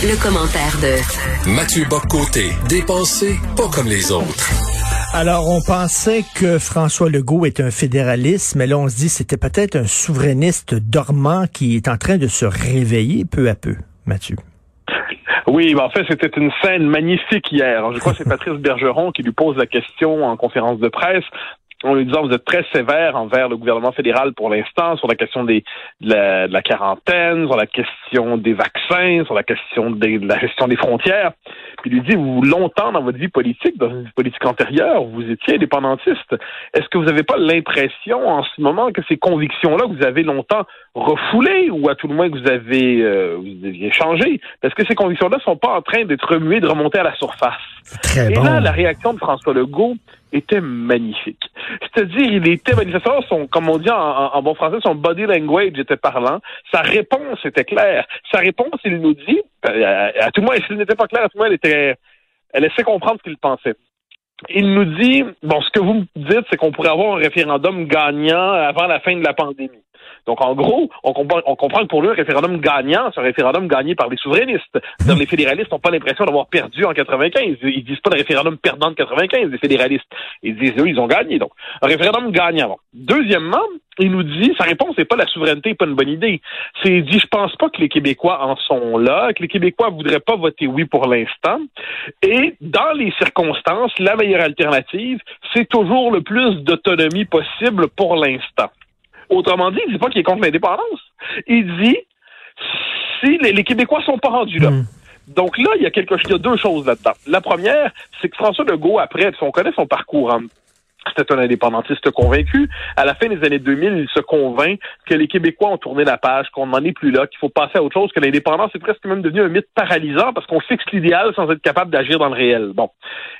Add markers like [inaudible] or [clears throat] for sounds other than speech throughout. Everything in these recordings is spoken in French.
Le, commentaire de Mathieu Boccoté, dépensé pas comme les autres. Alors, on pensait que François Legault est un fédéraliste, mais là, on se dit que c'était peut-être un souverainiste dormant qui est en train de se réveiller peu à peu. Mathieu. Oui, ben en fait, c'était une scène magnifique hier. Je crois que c'est [laughs] Patrice Bergeron qui lui pose la question en conférence de presse en lui disant vous êtes très sévère envers le gouvernement fédéral pour l'instant sur la question des, de, la, quarantaine, sur la question des vaccins, sur la question des, de la gestion des frontières. Puis il lui dit, vous, longtemps dans votre vie politique, dans une vie politique antérieure, vous étiez indépendantiste. Est-ce que vous n'avez pas l'impression en ce moment que ces convictions-là que vous avez longtemps refoulées ou à tout le moins que vous avez, euh, vous aviez changé, est-ce que ces convictions-là sont pas en train d'être remuées, de remonter à la surface? Très Et bon. là, la réaction de François Legault, était magnifique. C'est-à-dire, il était manifestement, son, comme on dit en, en, bon français, son body language était parlant. Sa réponse était claire. Sa réponse, il nous dit, euh, à, tout le moins, [laughs] s'il n'était pas clair, à tout le moins, elle était, elle laissait comprendre ce qu'il pensait. Il nous dit, bon, ce que vous me dites, c'est qu'on pourrait avoir un référendum gagnant avant la fin de la pandémie. Donc, en gros, on comprend, que pour lui, un référendum gagnant, c'est un référendum gagné par les souverainistes. les fédéralistes n'ont pas l'impression d'avoir perdu en 95. Ils disent pas le référendum perdant de 95, les fédéralistes. Ils disent, eux, ils ont gagné. Donc, un référendum gagnant. Deuxièmement, il nous dit, sa réponse n'est pas la souveraineté, pas une bonne idée. C'est, il dit, je pense pas que les Québécois en sont là, que les Québécois voudraient pas voter oui pour l'instant. Et dans les circonstances, la meilleure alternative, c'est toujours le plus d'autonomie possible pour l'instant. Autrement dit, il dit pas qu'il est contre l'indépendance. Il dit si les, les, Québécois sont pas rendus là. Mm. Donc là, il y a quelque il y a deux choses là-dedans. La première, c'est que François Legault, après, on connaît son parcours en c'était un indépendantiste convaincu. À la fin des années 2000, il se convainc que les Québécois ont tourné la page, qu'on n'en est plus là, qu'il faut passer à autre chose, que l'indépendance est presque même devenu un mythe paralysant parce qu'on fixe l'idéal sans être capable d'agir dans le réel. Bon.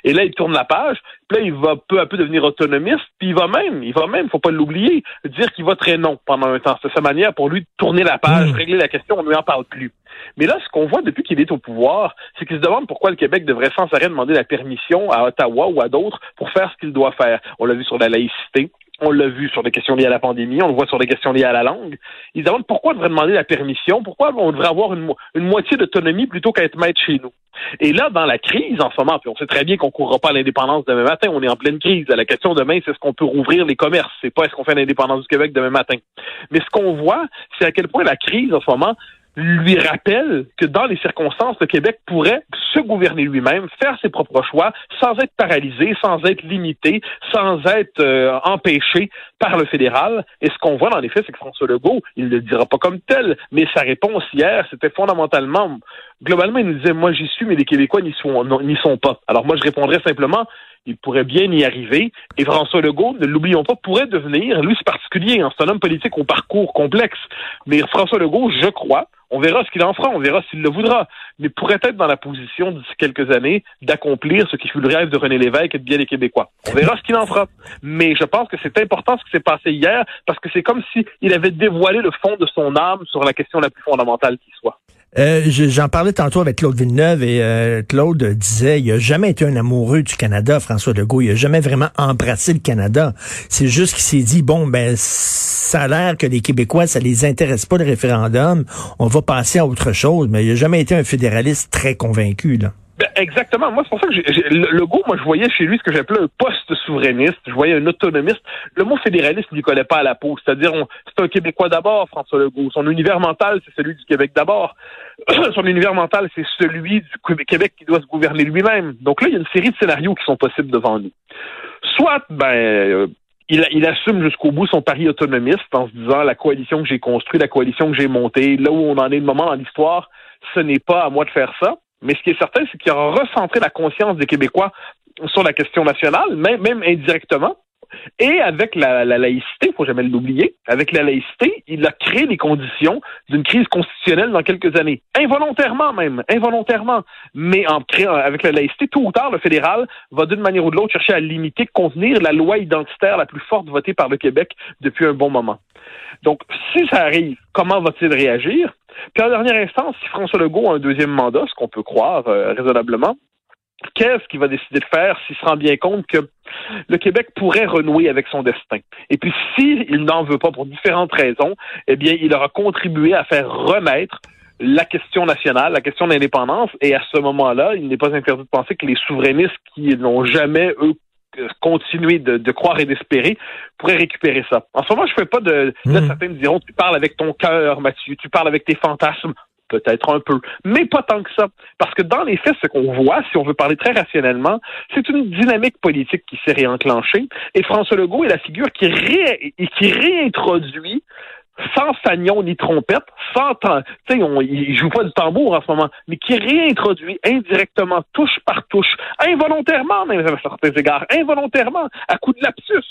Et là, il tourne la page, puis là, il va peu à peu devenir autonomiste, puis il va même, il va même, faut pas l'oublier, dire qu'il va très non pendant un temps. C'est sa manière pour lui de tourner la page, mmh. régler la question, on ne lui en parle plus. Mais là, ce qu'on voit depuis qu'il est au pouvoir, c'est qu'il se demande pourquoi le Québec devrait sans arrêt demander la permission à Ottawa ou à d'autres pour faire ce qu'il doit faire. On l'a vu sur la laïcité. On l'a vu sur des questions liées à la pandémie, on le voit sur des questions liées à la langue. Ils demandent pourquoi on devrait demander la permission, pourquoi on devrait avoir une moitié d'autonomie plutôt qu'à être maître chez nous. Et là, dans la crise en ce moment, puis on sait très bien qu'on ne courra pas à l'indépendance demain matin, on est en pleine crise. La question demain, c'est est-ce qu'on peut rouvrir les commerces, c'est pas est-ce qu'on fait l'indépendance du Québec demain matin. Mais ce qu'on voit, c'est à quel point la crise en ce moment lui rappelle que dans les circonstances, le Québec pourrait se gouverner lui-même, faire ses propres choix, sans être paralysé, sans être limité, sans être euh, empêché par le fédéral. Et ce qu'on voit dans les faits, c'est que François Legault, il ne le dira pas comme tel, mais sa réponse hier, c'était fondamentalement, globalement, il nous disait, moi j'y suis, mais les Québécois n'y sont, n'y sont pas. Alors moi, je répondrais simplement, il pourrait bien y arriver. Et François Legault, ne l'oublions pas, pourrait devenir, lui c'est particulier, c'est un homme politique au parcours complexe, mais François Legault, je crois, on verra ce qu'il en fera, on verra s'il le voudra, mais pourrait être dans la position d'ici quelques années d'accomplir ce qui fut le rêve de René Lévesque et de bien les Québécois. On verra ce qu'il en fera. Mais je pense que c'est important ce qui s'est passé hier, parce que c'est comme s'il avait dévoilé le fond de son âme sur la question la plus fondamentale qui soit. Euh, J'en parlais tantôt avec Claude Villeneuve et euh, Claude disait il a jamais été un amoureux du Canada, François Legault. Il a jamais vraiment embrassé le Canada. C'est juste qu'il s'est dit bon ben ça a l'air que les Québécois ça les intéresse pas le référendum. On va passer à autre chose. Mais il a jamais été un fédéraliste très convaincu là. Ben, exactement. Moi, c'est pour ça que le, le go, moi, je voyais chez lui ce que j'appelais un post-souverainiste. Je voyais un autonomiste. Le mot fédéraliste ne lui collait pas à la peau. C'est-à-dire, c'est un Québécois d'abord, François Legault. Son univers mental, c'est celui du Québec d'abord. [clears throat] Son univers mental, c'est celui du Québec qui doit se gouverner lui-même. Donc là, il y a une série de scénarios qui sont possibles devant nous. Soit, ben, euh, il, il, assume jusqu'au bout son pari autonomiste en se disant la coalition que j'ai construite, la coalition que j'ai montée, là où on en est le moment dans l'histoire, ce n'est pas à moi de faire ça. Mais ce qui est certain, c'est qu'il aura recentré la conscience des Québécois sur la question nationale, même, indirectement. Et avec la, la laïcité, faut jamais l'oublier, avec la laïcité, il a créé les conditions d'une crise constitutionnelle dans quelques années. Involontairement même, involontairement. Mais avec la laïcité, tôt ou tard, le fédéral va d'une manière ou de l'autre chercher à limiter, contenir la loi identitaire la plus forte votée par le Québec depuis un bon moment. Donc, si ça arrive, comment va-t-il réagir? Puis en dernière instance, si François Legault a un deuxième mandat, ce qu'on peut croire euh, raisonnablement, qu'est-ce qu'il va décider de faire s'il se rend bien compte que le Québec pourrait renouer avec son destin? Et puis, s'il n'en veut pas pour différentes raisons, eh bien, il aura contribué à faire remettre la question nationale, la question de l'indépendance, et à ce moment-là, il n'est pas interdit de penser que les souverainistes qui n'ont jamais, eux, continué de, croire et d'espérer pourraient récupérer ça. En ce moment, je fais pas de... Mmh. certains me diront, tu parles avec ton cœur, Mathieu, tu parles avec tes fantasmes peut-être un peu, mais pas tant que ça. Parce que dans les faits, ce qu'on voit, si on veut parler très rationnellement, c'est une dynamique politique qui s'est réenclenchée. Et François Legault est la figure qui, ré qui réintroduit sans fanion ni trompette, sans tu sais, il joue pas du tambour en ce moment, mais qui réintroduit indirectement, touche par touche, involontairement même à certains égards, involontairement, à coup de lapsus,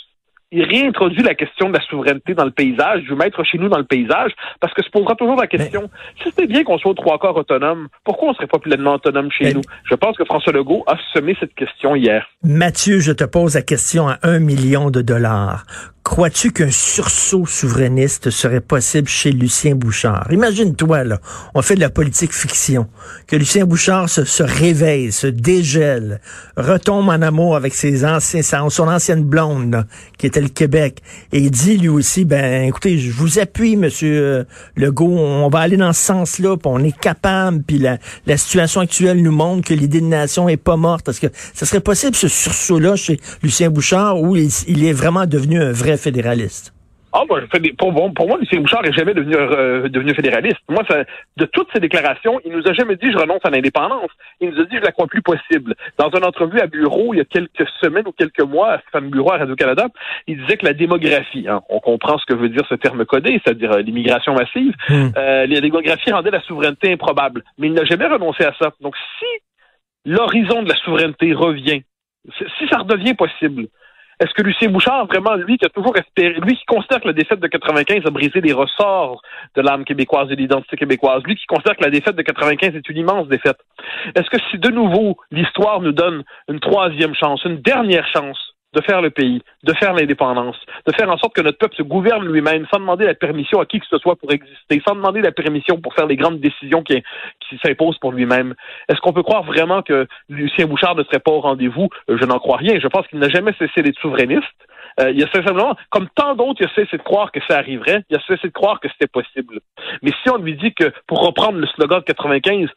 il réintroduit la question de la souveraineté dans le paysage, du mettre chez nous dans le paysage, parce que se posera toujours la question, si c'était bien qu'on soit aux trois corps autonome, pourquoi on serait pas pleinement autonome chez nous? Je pense que François Legault a semé cette question hier. Mathieu, je te pose la question à un million de dollars. Crois-tu qu'un sursaut souverainiste serait possible chez Lucien Bouchard? Imagine-toi, là, on fait de la politique fiction, que Lucien Bouchard se, réveille, se dégèle, retombe en amour avec ses anciens, son ancienne blonde, qui était le Québec, et il dit lui aussi, ben, écoutez, je vous appuie, monsieur euh, Legault, on va aller dans ce sens-là, puis on est capable, puis la, la situation actuelle nous montre que l'idée de nation est pas morte. Est-ce que ça serait possible, ce sursaut-là, chez Lucien Bouchard, où il est vraiment devenu un vrai fédéraliste? Ah, moi, pour, pour moi, M. Bouchard n'est jamais devenu, euh, devenu fédéraliste. Moi, ça, de toutes ses déclarations, il nous a jamais dit je renonce à l'indépendance. Il nous a dit je la crois plus possible. Dans une entrevue à Bureau, il y a quelques semaines ou quelques mois, à Stéphane Bureau à Radio-Canada, il disait que la démographie, hein, on comprend ce que veut dire ce terme codé, c'est-à-dire euh, l'immigration massive, hmm. euh, la démographie rendait la souveraineté improbable. Mais il n'a jamais renoncé à ça. Donc, si l'horizon de la souveraineté revient, si ça redevient possible, est-ce que Lucien Bouchard, vraiment, lui qui a toujours espéré, lui qui considère que la défaite de 95 a brisé les ressorts de l'âme québécoise et de l'identité québécoise, lui qui considère que la défaite de 95 est une immense défaite, est-ce que si de nouveau l'histoire nous donne une troisième chance, une dernière chance, de faire le pays, de faire l'indépendance, de faire en sorte que notre peuple se gouverne lui-même sans demander la permission à qui que ce soit pour exister, sans demander la permission pour faire les grandes décisions qui, s'imposent pour lui-même. Est-ce qu'on peut croire vraiment que Lucien Bouchard ne serait pas au rendez-vous? Je n'en crois rien. Je pense qu'il n'a jamais cessé d'être souverainiste. Euh, il a simplement, comme tant d'autres, il a cessé de croire que ça arriverait, il a cessé de croire que c'était possible. Mais si on lui dit que, pour reprendre le slogan de 95,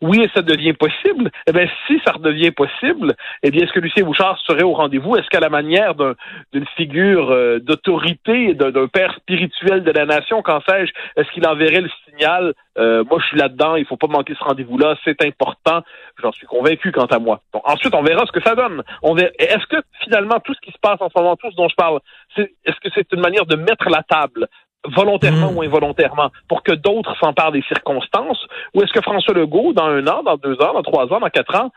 oui, ça devient possible. Eh bien, si ça redevient possible, eh bien, est-ce que Lucien Bouchard serait au rendez-vous? Est-ce qu'à la manière d'une figure euh, d'autorité, d'un père spirituel de la nation, qu'en sais-je, est-ce qu'il enverrait le signal? Euh, moi, je suis là-dedans, il faut pas manquer ce rendez-vous-là, c'est important. J'en suis convaincu quant à moi. Donc, ensuite, on verra ce que ça donne. On Est-ce que finalement, tout ce qui se passe en ce moment, tout ce dont je parle, est-ce que c'est une manière de mettre la table? Volontairement mm. ou involontairement, pour que d'autres s'emparent des circonstances? Ou est-ce que François Legault, dans un an, dans deux ans, dans trois ans, dans quatre ans,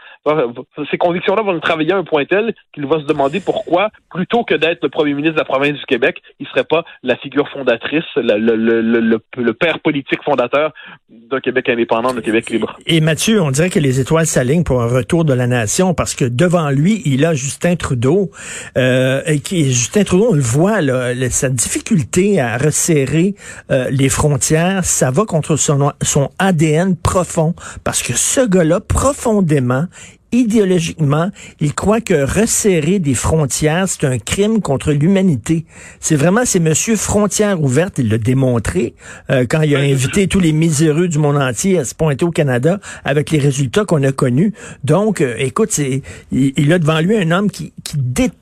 ces convictions-là vont travailler à un point tel qu'il va se demander pourquoi, plutôt que d'être le premier ministre de la province du Québec, il serait pas la figure fondatrice, le, le, le, le père politique fondateur d'un Québec indépendant, d'un Québec libre. Et Mathieu, on dirait que les étoiles s'alignent pour un retour de la nation parce que devant lui, il a Justin Trudeau. Euh, et qui, Justin Trudeau, on le voit, là, sa difficulté à resserrer euh, les frontières, ça va contre son, son ADN profond, parce que ce gars-là, profondément, idéologiquement, il croit que resserrer des frontières, c'est un crime contre l'humanité. C'est vraiment, c'est Monsieur Frontières ouvertes, il l'a démontré euh, quand il a invité tous les miséreux du monde entier à se pointer au Canada avec les résultats qu'on a connus. Donc, euh, écoute, c'est, il, a devant lui un homme qui, qui déteste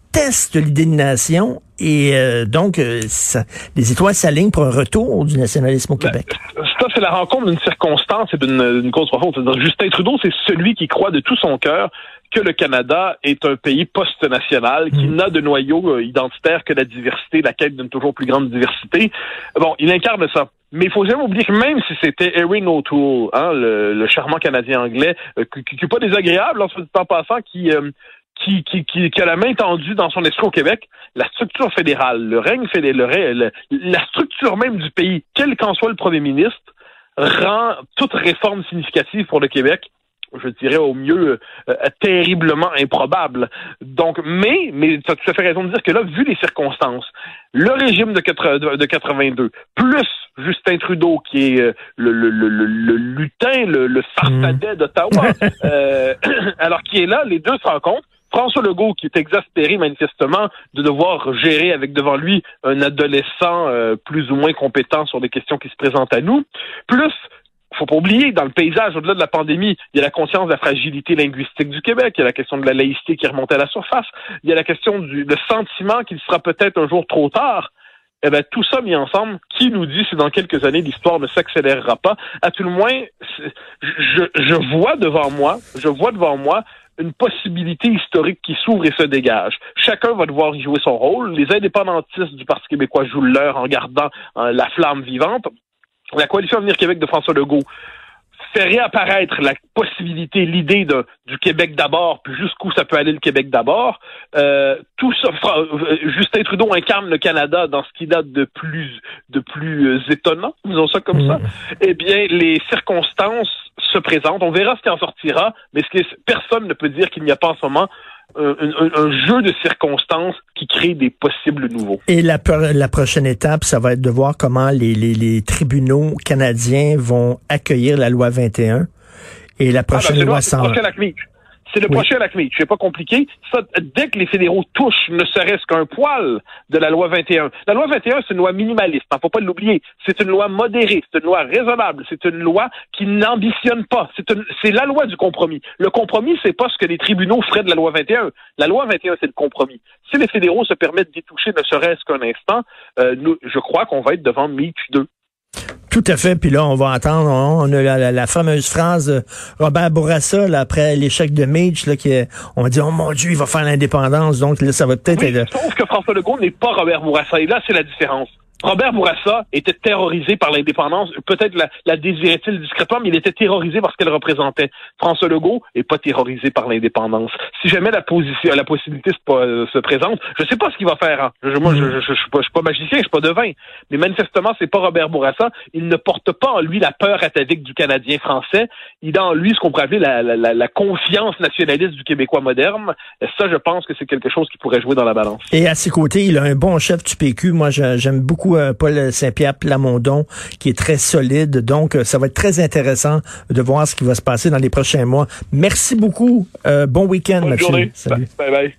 l'idée de nation et euh, donc, euh, ça, les étoiles s'alignent pour un retour du nationalisme au ben, Québec. ça, c'est la rencontre d'une circonstance et d'une cause profonde. Justin Trudeau, c'est celui qui croit de tout son cœur que le Canada est un pays post-national, qui mm. n'a de noyau euh, identitaire que la diversité, la quête d'une toujours plus grande diversité. Bon, il incarne ça. Mais il faut jamais oublier que même si c'était Erin O'Toole, hein, le, charmant Canadien anglais, qui n'est pas désagréable en, en passant, qui qui, qui, qui, a la main tendue dans son esprit au Québec, la structure fédérale, le règne fédéral, la structure même du pays, quel qu'en soit le premier ministre, rend toute réforme significative pour le Québec je dirais au mieux euh, terriblement improbable. Donc, mais, mais tu as tout à fait raison de dire que là, vu les circonstances, le régime de, de 82, plus Justin Trudeau, qui est euh, le, le, le, le, lutin, le, le farfadet d'Ottawa, euh, [coughs] alors qui est là, les deux se rencontrent. François Legault, qui est exaspéré manifestement de devoir gérer avec devant lui un adolescent euh, plus ou moins compétent sur des questions qui se présentent à nous, plus faut pas oublier, dans le paysage, au-delà de la pandémie, il y a la conscience de la fragilité linguistique du Québec, il y a la question de la laïcité qui remonte à la surface, il y a la question du le sentiment qu'il sera peut-être un jour trop tard. Eh bien, tout ça mis ensemble, qui nous dit si dans quelques années l'histoire ne s'accélérera pas? À tout le moins, je vois devant moi, je vois devant moi une possibilité historique qui s'ouvre et se dégage. Chacun va devoir y jouer son rôle. Les indépendantistes du Parti québécois jouent leur en gardant euh, la flamme vivante la coalition Avenir Québec de François Legault fait réapparaître la possibilité, l'idée du Québec d'abord, puis jusqu'où ça peut aller le Québec d'abord. Euh, tout ça, euh, Justin Trudeau incarne le Canada dans ce qui date de plus de plus euh, étonnant, disons ça comme ça. Eh bien, les circonstances se présentent. On verra ce qui en sortira, mais ce personne ne peut dire qu'il n'y a pas en ce moment un, jeu de circonstances qui crée des possibles nouveaux. Et la, la prochaine étape, ça va être de voir comment les, les, les tribunaux canadiens vont accueillir la loi 21 et la ah, ben, prochaine loi 100. C'est le prochain lac C'est pas compliqué. Ça, dès que les fédéraux touchent ne serait-ce qu'un poil de la loi 21. La loi 21, c'est une loi minimaliste. Il hein, faut pas l'oublier. C'est une loi modérée. C'est une loi raisonnable. C'est une loi qui n'ambitionne pas. C'est la loi du compromis. Le compromis, c'est pas ce que les tribunaux feraient de la loi 21. La loi 21, c'est le compromis. Si les fédéraux se permettent d'y toucher ne serait-ce qu'un instant, euh, nous, je crois qu'on va être devant MeToo 2. Tout à fait. Puis là, on va entendre, on a la, fameuse phrase de Robert Bourassa, là, après l'échec de Mitch, là, qui est, on dire, oh mon Dieu, il va faire l'indépendance. Donc là, ça va peut-être oui, être... Sauf que François Legault n'est pas Robert Bourassa. Et là, c'est la différence. Robert Bourassa était terrorisé par l'indépendance. Peut-être la, désirait-il discrètement, mais il était terrorisé par ce qu'elle représentait. François Legault est pas terrorisé par l'indépendance. Si jamais la position, la possibilité se, se présente, je sais pas ce qu'il va faire. Hein. Je, moi, je, suis pas, magicien, je suis pas devin. Mais manifestement, c'est pas Robert Bourassa. Il ne porte pas en lui la peur atavique du Canadien français. Il a en lui ce qu'on pourrait appeler la, la, la, confiance nationaliste du Québécois moderne. Ça, je pense que c'est quelque chose qui pourrait jouer dans la balance. Et à ses côtés, il a un bon chef du PQ. Moi, j'aime beaucoup euh, Paul Saint-Pierre Plamondon, qui est très solide. Donc, euh, ça va être très intéressant de voir ce qui va se passer dans les prochains mois. Merci beaucoup. Euh, bon week-end, Bonne Journée. Salut. bye. bye.